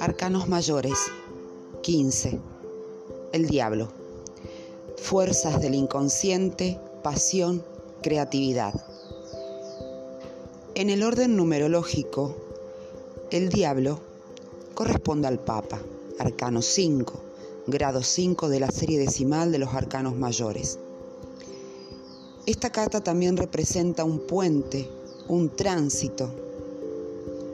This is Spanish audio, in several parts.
Arcanos mayores 15. El diablo. Fuerzas del inconsciente, pasión, creatividad. En el orden numerológico, el diablo corresponde al Papa, arcano 5, grado 5 de la serie decimal de los arcanos mayores. Esta carta también representa un puente, un tránsito,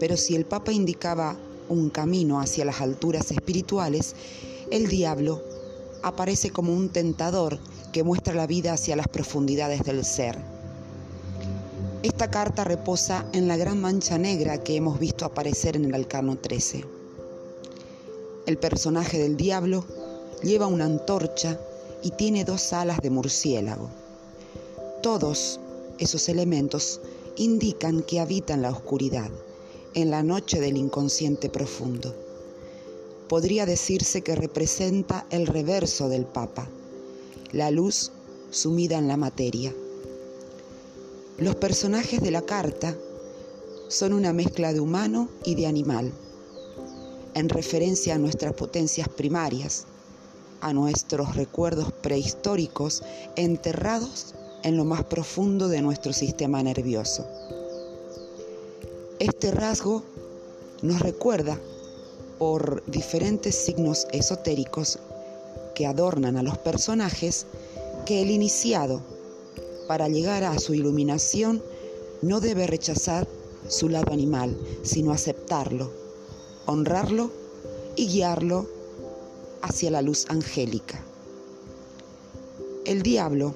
pero si el Papa indicaba un camino hacia las alturas espirituales, el diablo aparece como un tentador que muestra la vida hacia las profundidades del ser. Esta carta reposa en la gran mancha negra que hemos visto aparecer en el Alcano 13. El personaje del diablo lleva una antorcha y tiene dos alas de murciélago. Todos esos elementos indican que habita en la oscuridad en la noche del inconsciente profundo. Podría decirse que representa el reverso del Papa, la luz sumida en la materia. Los personajes de la carta son una mezcla de humano y de animal, en referencia a nuestras potencias primarias, a nuestros recuerdos prehistóricos enterrados en lo más profundo de nuestro sistema nervioso. Este rasgo nos recuerda por diferentes signos esotéricos que adornan a los personajes que el iniciado, para llegar a su iluminación, no debe rechazar su lado animal, sino aceptarlo, honrarlo y guiarlo hacia la luz angélica. El diablo,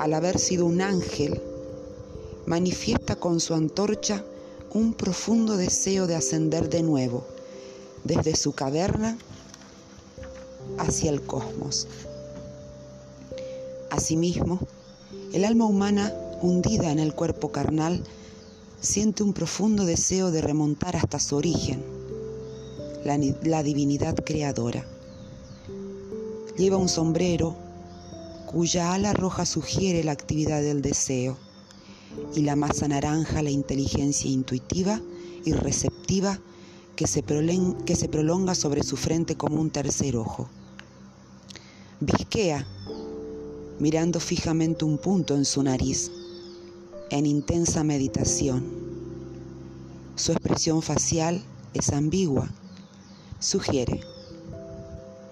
al haber sido un ángel, manifiesta con su antorcha un profundo deseo de ascender de nuevo desde su caverna hacia el cosmos. Asimismo, el alma humana hundida en el cuerpo carnal siente un profundo deseo de remontar hasta su origen, la, divinidad creadora. Lleva un sombrero cuya ala roja sugiere la actividad del deseo y la masa naranja la inteligencia intuitiva y receptiva que se, que se prolonga sobre su frente como un tercer ojo. Visquea, mirando fijamente un punto en su nariz, en intensa meditación. Su expresión facial es ambigua, sugiere,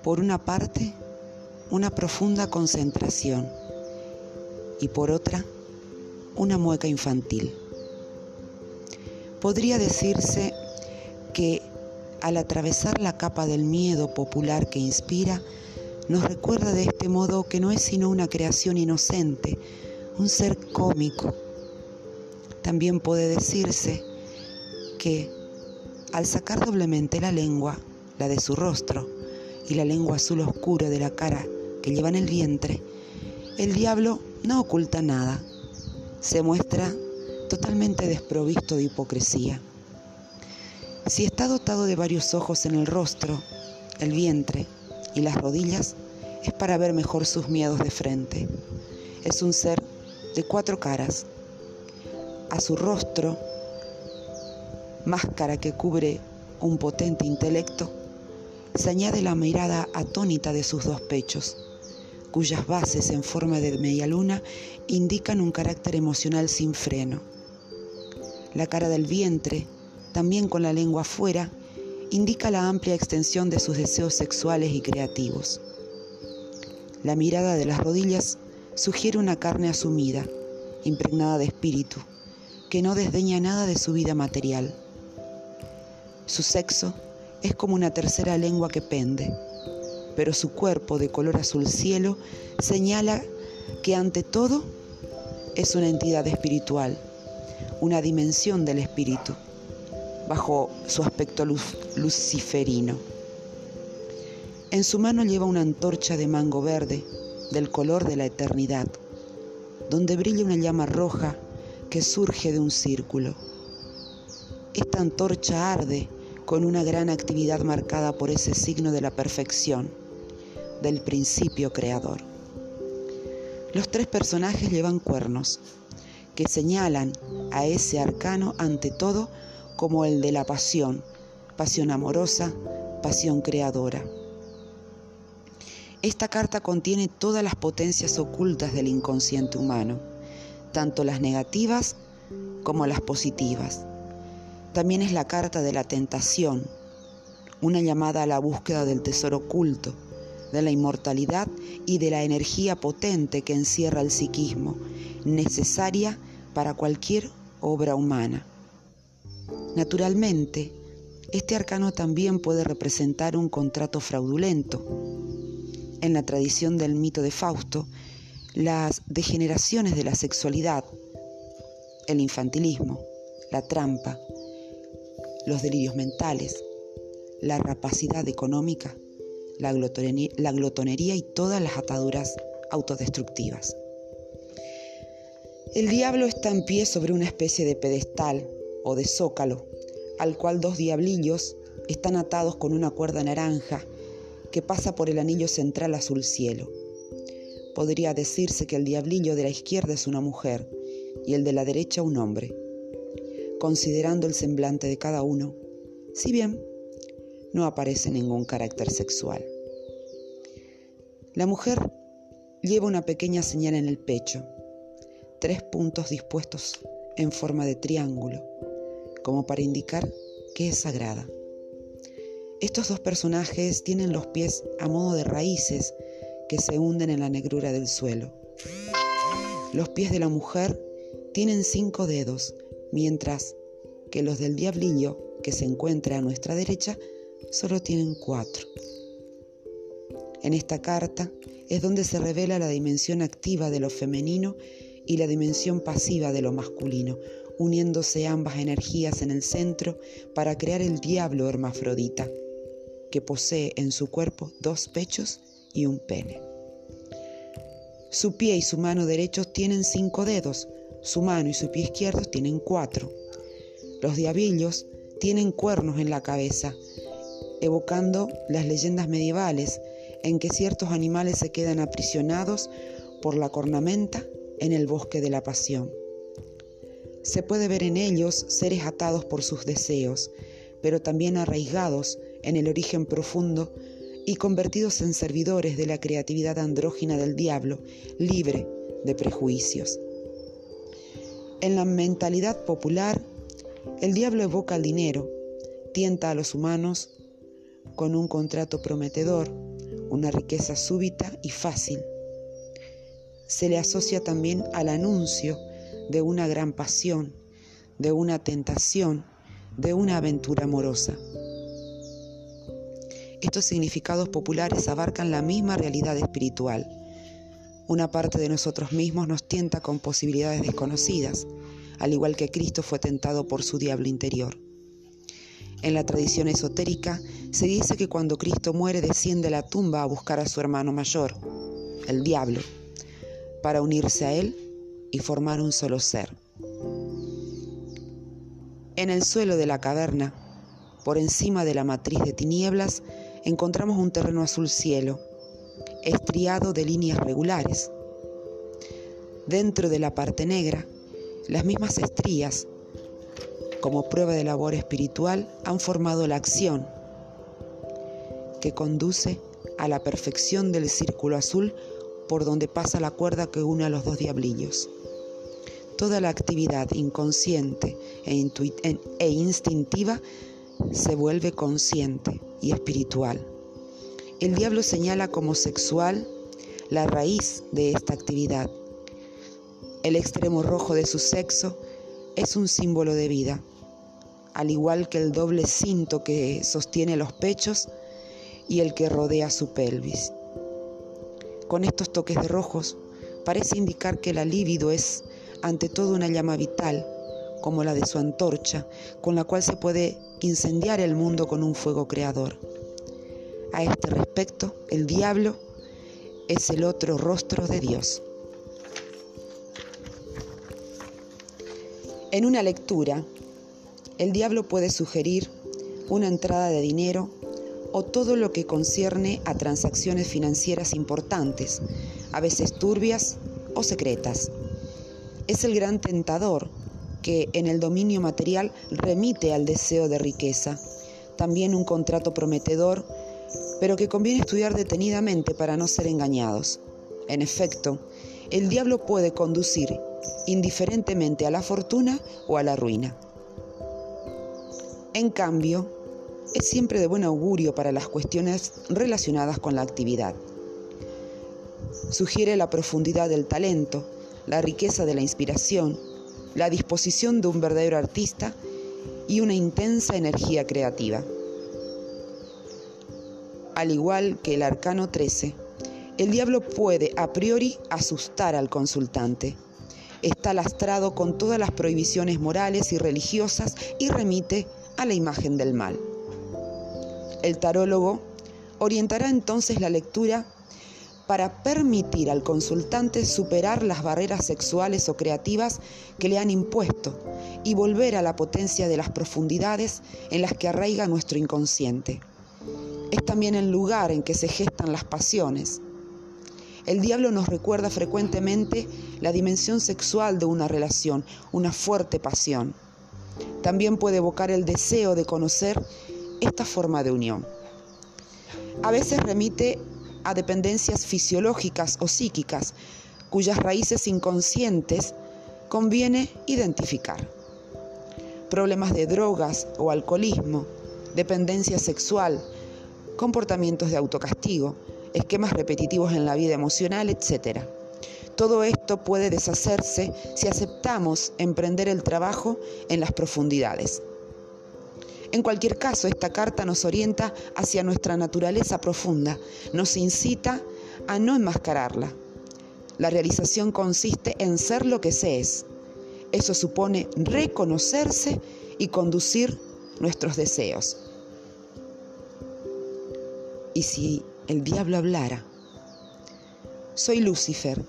por una parte, una profunda concentración y por otra, una mueca infantil. Podría decirse que al atravesar la capa del miedo popular que inspira, nos recuerda de este modo que no es sino una creación inocente, un ser cómico. También puede decirse que al sacar doblemente la lengua, la de su rostro, y la lengua azul oscura de la cara que lleva en el vientre, el diablo no oculta nada, se muestra totalmente desprovisto de hipocresía. Si está dotado de varios ojos en el rostro, el vientre y las rodillas, es para ver mejor sus miedos de frente. Es un ser de cuatro caras. A su rostro, máscara que cubre un potente intelecto, se añade la mirada atónita de sus dos pechos cuyas bases en forma de media luna indican un carácter emocional sin freno. La cara del vientre, también con la lengua afuera, indica la amplia extensión de sus deseos sexuales y creativos. La mirada de las rodillas sugiere una carne asumida, impregnada de espíritu, que no desdeña nada de su vida material. Su sexo es como una tercera lengua que pende, pero su cuerpo de color azul cielo señala que ante todo es una entidad espiritual, una dimensión del espíritu, bajo su aspecto luciferino. En su mano lleva una antorcha de mango verde, del color de la eternidad, donde brilla una llama roja que surge de un círculo. Esta antorcha arde con una gran actividad marcada por ese signo de la perfección del principio creador. Los tres personajes llevan cuernos, que señalan a ese arcano ante todo como el de la pasión, pasión amorosa, pasión creadora. Esta carta contiene todas las potencias ocultas del inconsciente humano, tanto las negativas como las positivas. También es la carta de la tentación, una llamada a la búsqueda del tesoro oculto, de la inmortalidad y de la energía potente que encierra el psiquismo, necesaria para cualquier obra humana. Naturalmente, este arcano también puede representar un contrato fraudulento. En la tradición del mito de Fausto, las degeneraciones de la sexualidad, el infantilismo, la trampa, los delirios mentales, la rapacidad económica, la glotonería, y todas las ataduras autodestructivas. El diablo está en pie sobre una especie de pedestal o de zócalo, al cual dos diablillos están atados con una cuerda naranja que pasa por el anillo central azul cielo. Podría decirse que el diablillo de la izquierda es una mujer y el de la derecha un hombre, considerando el semblante de cada uno, si bien no aparece ningún carácter sexual. La mujer lleva una pequeña señal en el pecho, tres puntos dispuestos en forma de triángulo, como para indicar que es sagrada. Estos dos personajes tienen los pies a modo de raíces que se hunden en la negrura del suelo. Los pies de la mujer tienen cinco dedos, mientras que los del diablillo, que se encuentra a nuestra derecha, solo tienen cuatro. En esta carta es donde se revela la dimensión activa de lo femenino y la dimensión pasiva de lo masculino, uniéndose ambas energías en el centro para crear el diablo hermafrodita, que posee en su cuerpo dos pechos y un pene. Su pie y su mano derechos tienen cinco dedos, su mano y su pie izquierdos tienen cuatro. Los diabillos tienen cuernos en la cabeza, evocando las leyendas medievales en que ciertos animales se quedan aprisionados por la cornamenta en el bosque de la pasión. Se puede ver en ellos seres atados por sus deseos, pero también arraigados en el origen profundo y convertidos en servidores de la creatividad andrógina del diablo, libre de prejuicios. En la mentalidad popular, el diablo evoca el dinero, tienta a los humanos con un contrato prometedor, una riqueza súbita y fácil. Se le asocia también al anuncio de una gran pasión, de una tentación, de una aventura amorosa. Estos significados populares abarcan la misma realidad espiritual. Una parte de nosotros mismos nos tienta con posibilidades desconocidas, al igual que Cristo fue tentado por su diablo interior. En la tradición esotérica se dice que cuando Cristo muere desciende a la tumba a buscar a su hermano mayor, el diablo, para unirse a él y formar un solo ser. En el suelo de la caverna, por encima de la matriz de tinieblas, encontramos un terreno azul cielo, estriado de líneas regulares. Dentro de la parte negra, las mismas estrías como prueba de labor espiritual, han formado la acción que conduce a la perfección del círculo azul por donde pasa la cuerda que une a los dos diablillos. Toda la actividad inconsciente e, e instintiva se vuelve consciente y espiritual. El diablo señala como sexual la raíz de esta actividad. El extremo rojo de su sexo es un símbolo de vida, al igual que el doble cinto que sostiene los pechos y el que rodea su pelvis. Con estos toques de rojos parece indicar que la libido es ante todo una llama vital, como la de su antorcha, con la cual se puede incendiar el mundo con un fuego creador. A este respecto, el diablo es el otro rostro de Dios. En una lectura, el diablo puede sugerir una entrada de dinero o todo lo que concierne a transacciones financieras importantes, a veces turbias o secretas. Es el gran tentador que en el dominio material remite al deseo de riqueza. También un contrato prometedor, pero que conviene estudiar detenidamente para no ser engañados. En efecto, el diablo puede conducir indiferentemente a la fortuna o a la ruina. En cambio, es siempre de buen augurio para las cuestiones relacionadas con la actividad. Sugiere la profundidad del talento, la riqueza de la inspiración, la disposición de un verdadero artista y una intensa energía creativa. Al igual que el arcano 13, el diablo puede a priori asustar al consultante. Está lastrado con todas las prohibiciones morales y religiosas y remite a la imagen del mal. El tarólogo orientará entonces la lectura para permitir al consultante superar las barreras sexuales o creativas que le han impuesto y volver a la potencia de las profundidades en las que arraiga nuestro inconsciente. Es también el lugar en que se gestan las pasiones, el diablo nos recuerda frecuentemente la dimensión sexual de una relación, una fuerte pasión. También puede evocar el deseo de conocer esta forma de unión. A veces remite a dependencias fisiológicas o psíquicas, cuyas raíces inconscientes conviene identificar. Problemas de drogas o alcoholismo, dependencia sexual, comportamientos de autocastigo, esquemas repetitivos en la vida emocional, etc. Todo esto puede deshacerse si aceptamos emprender el trabajo en las profundidades. En cualquier caso, esta carta nos orienta hacia nuestra naturaleza profunda, nos incita a no enmascararla. La realización consiste en ser lo que se es. Eso supone reconocerse y conducir nuestros deseos. Y si el diablo hablara. Soy Lucifer,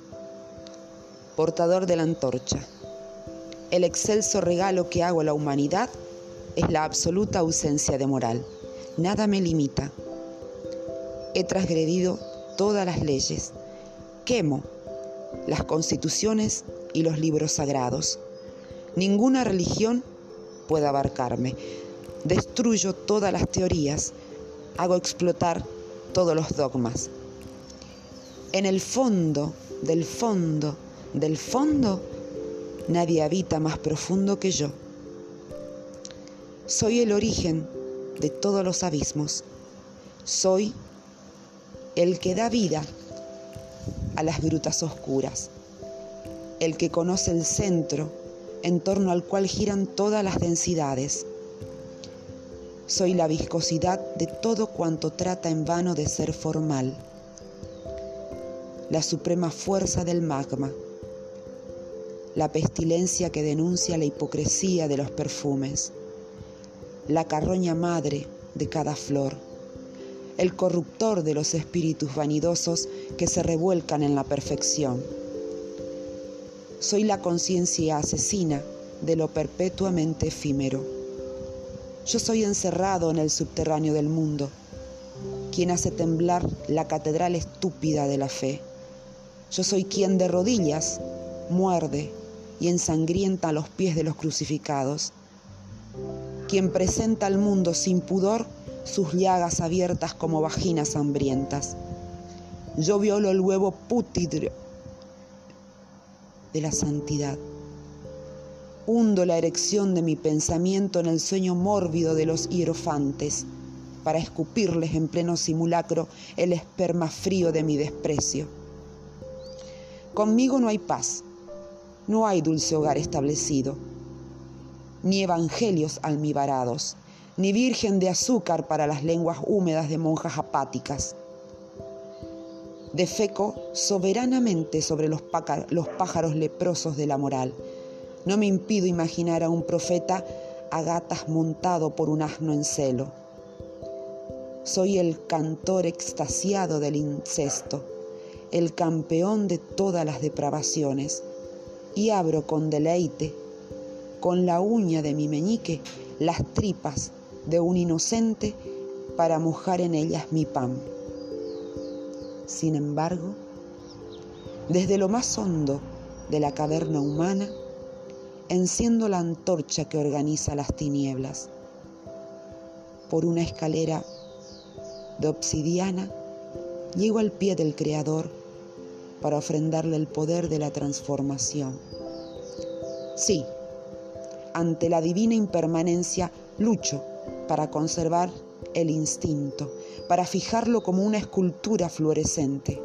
portador de la antorcha. El excelso regalo que hago a la humanidad es la absoluta ausencia de moral. Nada me limita. He transgredido todas las leyes. Quemo las constituciones y los libros sagrados. Ninguna religión puede abarcarme. Destruyo todas las teorías. Hago explotar todos los dogmas. En el fondo, del fondo, del fondo, nadie habita más profundo que yo. Soy el origen de todos los abismos. Soy el que da vida a las grutas oscuras, el que conoce el centro en torno al cual giran todas las densidades soy la viscosidad de todo cuanto trata en vano de ser formal. La suprema fuerza del magma. La pestilencia que denuncia la hipocresía de los perfumes. La carroña madre de cada flor. El corruptor de los espíritus vanidosos que se revuelcan en la perfección. Soy la conciencia asesina de lo perpetuamente efímero yo soy encerrado en el subterráneo del mundo, quien hace temblar la catedral estúpida de la fe. Yo soy quien de rodillas muerde y ensangrienta los pies de los crucificados, quien presenta al mundo sin pudor sus llagas abiertas como vaginas hambrientas. Yo violo el huevo pútrido de la santidad hundo la erección de mi pensamiento en el sueño mórbido de los hierofantes, para escupirles en pleno simulacro el esperma frío de mi desprecio. Conmigo no hay paz, no hay dulce hogar establecido, ni evangelios almibarados, ni virgen de azúcar para las lenguas húmedas de monjas apáticas. Defeco soberanamente sobre los, pájaros leprosos de la moral no me impido imaginar a un profeta a gatas montado por un asno en celo. Soy el cantor extasiado del incesto, el campeón de todas las depravaciones, y abro con deleite, con la uña de mi meñique, las tripas de un inocente para mojar en ellas mi pan. Sin embargo, desde lo más hondo de la caverna humana, enciendo la antorcha que organiza las tinieblas. Por una escalera de obsidiana, llego al pie del Creador para ofrendarle el poder de la transformación. Sí, ante la divina impermanencia lucho para conservar el instinto, para fijarlo como una escultura fluorescente.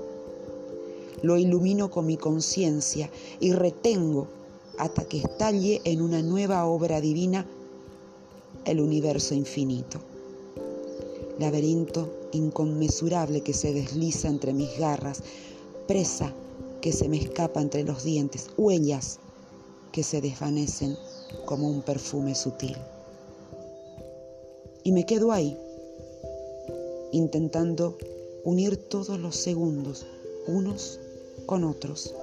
Lo ilumino con mi conciencia y retengo hasta que estalle en una nueva obra divina el universo infinito. Laberinto inconmensurable que se desliza entre mis garras, presa que se me escapa entre los dientes, huellas que se desvanecen como un perfume sutil. Y me quedo ahí, intentando unir todos los segundos unos con otros,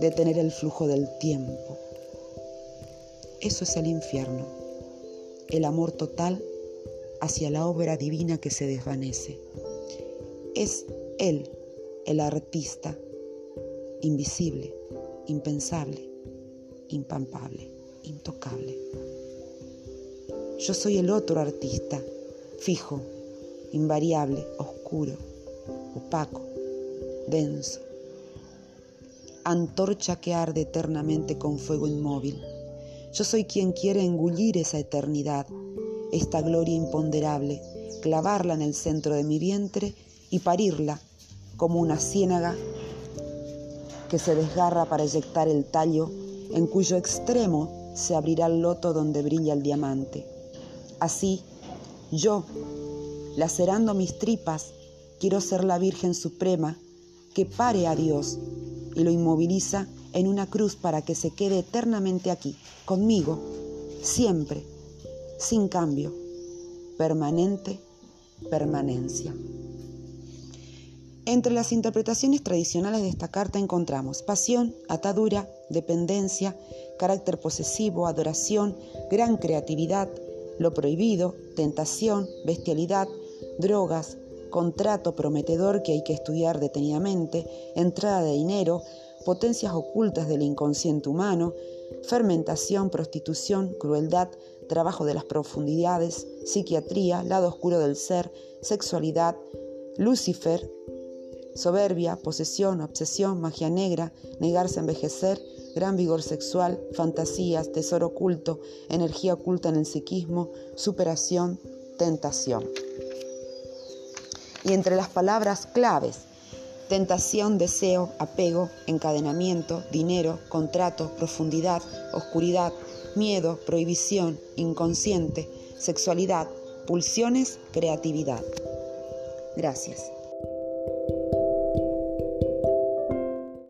detener el flujo del tiempo. Eso es el infierno, el amor total hacia la obra divina que se desvanece. Es Él, el artista, invisible, impensable, impampable, intocable. Yo soy el otro artista, fijo, invariable, oscuro, opaco, denso. Antorcha que arde eternamente con fuego inmóvil. Yo soy quien quiere engullir esa eternidad, esta gloria imponderable, clavarla en el centro de mi vientre y parirla como una ciénaga que se desgarra para eyectar el tallo en cuyo extremo se abrirá el loto donde brilla el diamante. Así, yo, lacerando mis tripas, quiero ser la Virgen Suprema que pare a Dios y lo inmoviliza en una cruz para que se quede eternamente aquí, conmigo, siempre, sin cambio, permanente permanencia. Entre las interpretaciones tradicionales de esta carta encontramos pasión, atadura, dependencia, carácter posesivo, adoración, gran creatividad, lo prohibido, tentación, bestialidad, drogas, contrato prometedor que hay que estudiar detenidamente, entrada de dinero, potencias ocultas del inconsciente humano, fermentación, prostitución, crueldad, trabajo de las profundidades, psiquiatría, lado oscuro del ser, sexualidad, Lucifer, soberbia, posesión, obsesión, magia negra, negarse a envejecer, gran vigor sexual, fantasías, tesoro oculto, energía oculta en el psiquismo, superación, tentación. Y entre las palabras claves, tentación, deseo, apego, encadenamiento, dinero, contrato, profundidad, oscuridad, miedo, prohibición, inconsciente, sexualidad, pulsiones, creatividad. Gracias.